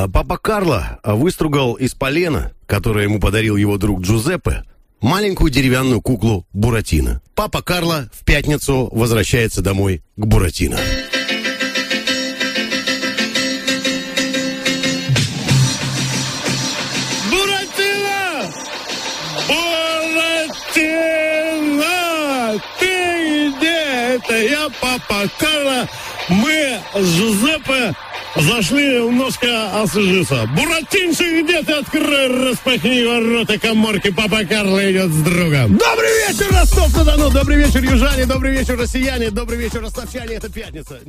А папа Карло выстругал из полена, которое ему подарил его друг Джузеппе, маленькую деревянную куклу Буратино. Папа Карло в пятницу возвращается домой к Буратино. Буратино! Буратино! Ты где? Это я, папа Карло. Мы с Жузеппе зашли немножко освежиться. Буратинчик, где ты? Открой, распахни ворота коморки. Папа Карло идет с другом. Добрый вечер, Ростов-на-Дону! Добрый вечер, южане! Добрый вечер, россияне! Добрый вечер, ростовчане! Это пятница.